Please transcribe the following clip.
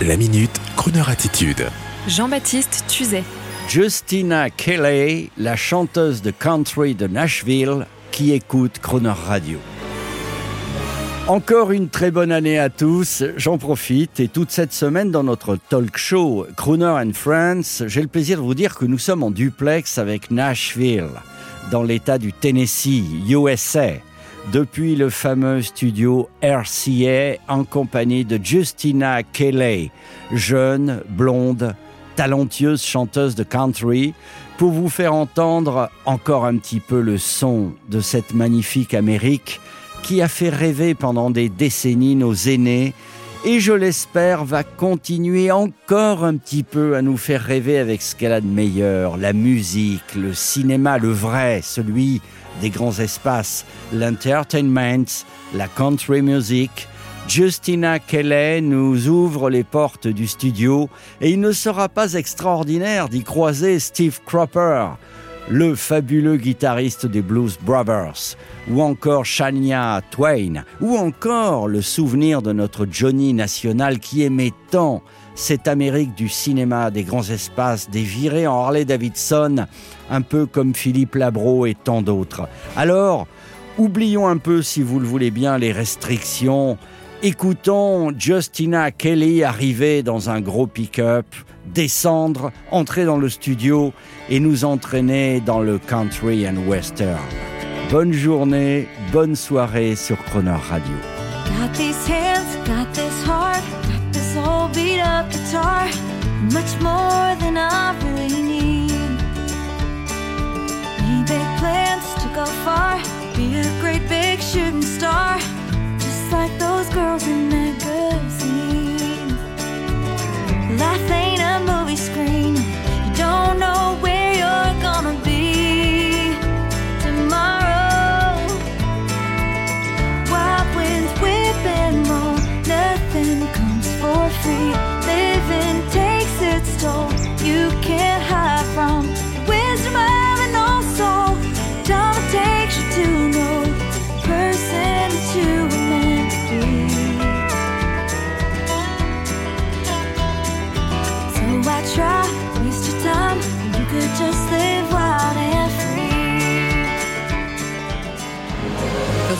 La minute, Kroneur attitude. Jean-Baptiste Tuzet. Justina Kelly, la chanteuse de country de Nashville, qui écoute Croner Radio. Encore une très bonne année à tous, j'en profite et toute cette semaine dans notre talk show Crooner and Friends, j'ai le plaisir de vous dire que nous sommes en duplex avec Nashville, dans l'état du Tennessee, USA depuis le fameux studio RCA en compagnie de Justina Kelly, jeune, blonde, talentueuse chanteuse de country, pour vous faire entendre encore un petit peu le son de cette magnifique Amérique qui a fait rêver pendant des décennies nos aînés et je l'espère va continuer encore un petit peu à nous faire rêver avec ce qu'elle a de meilleur, la musique, le cinéma, le vrai, celui des grands espaces, l'entertainment, la country music. Justina Kelly nous ouvre les portes du studio et il ne sera pas extraordinaire d'y croiser Steve Cropper, le fabuleux guitariste des Blues Brothers, ou encore Shania Twain, ou encore le souvenir de notre Johnny national qui aimait tant cette Amérique du cinéma, des grands espaces, des virées en Harley Davidson, un peu comme Philippe Labro et tant d'autres. Alors, oublions un peu, si vous le voulez bien, les restrictions. Écoutons Justina Kelly arriver dans un gros pick-up, descendre, entrer dans le studio et nous entraîner dans le country and western. Bonne journée, bonne soirée sur Croner Radio.